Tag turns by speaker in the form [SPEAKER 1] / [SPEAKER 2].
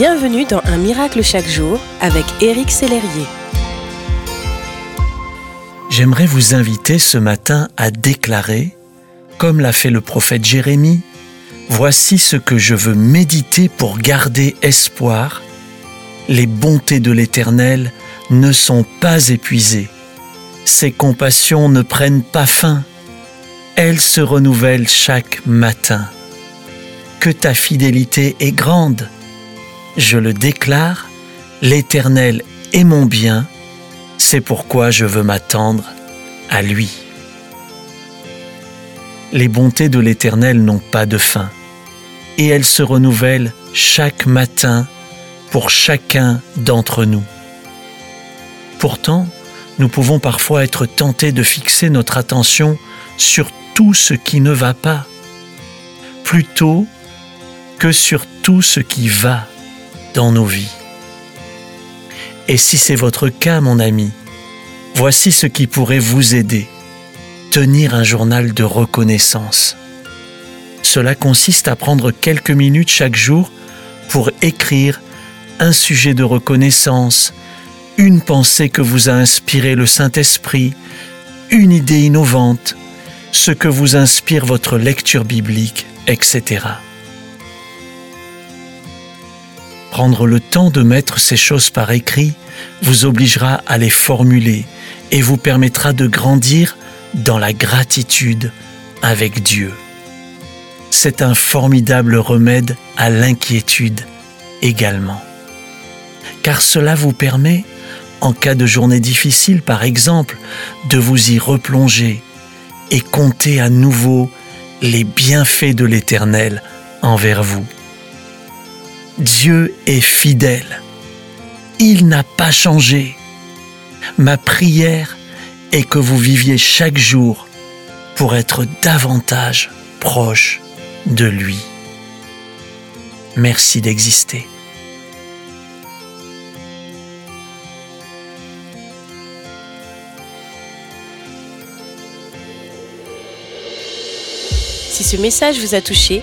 [SPEAKER 1] Bienvenue dans Un miracle chaque jour avec Éric Sellerier.
[SPEAKER 2] J'aimerais vous inviter ce matin à déclarer, comme l'a fait le prophète Jérémie, Voici ce que je veux méditer pour garder espoir. Les bontés de l'Éternel ne sont pas épuisées. Ses compassions ne prennent pas fin. Elles se renouvellent chaque matin. Que ta fidélité est grande. Je le déclare, l'Éternel est mon bien, c'est pourquoi je veux m'attendre à lui. Les bontés de l'Éternel n'ont pas de fin et elle se renouvelle chaque matin pour chacun d'entre nous. Pourtant, nous pouvons parfois être tentés de fixer notre attention sur tout ce qui ne va pas, plutôt que sur tout ce qui va dans nos vies. Et si c'est votre cas, mon ami, voici ce qui pourrait vous aider. Tenir un journal de reconnaissance. Cela consiste à prendre quelques minutes chaque jour pour écrire un sujet de reconnaissance, une pensée que vous a inspiré le Saint-Esprit, une idée innovante, ce que vous inspire votre lecture biblique, etc. Prendre le temps de mettre ces choses par écrit vous obligera à les formuler et vous permettra de grandir dans la gratitude avec Dieu c'est un formidable remède à l'inquiétude également. Car cela vous permet, en cas de journée difficile par exemple, de vous y replonger et compter à nouveau les bienfaits de l'Éternel envers vous. Dieu est fidèle. Il n'a pas changé. Ma prière est que vous viviez chaque jour pour être davantage proche de lui. Merci d'exister.
[SPEAKER 1] Si ce message vous a touché,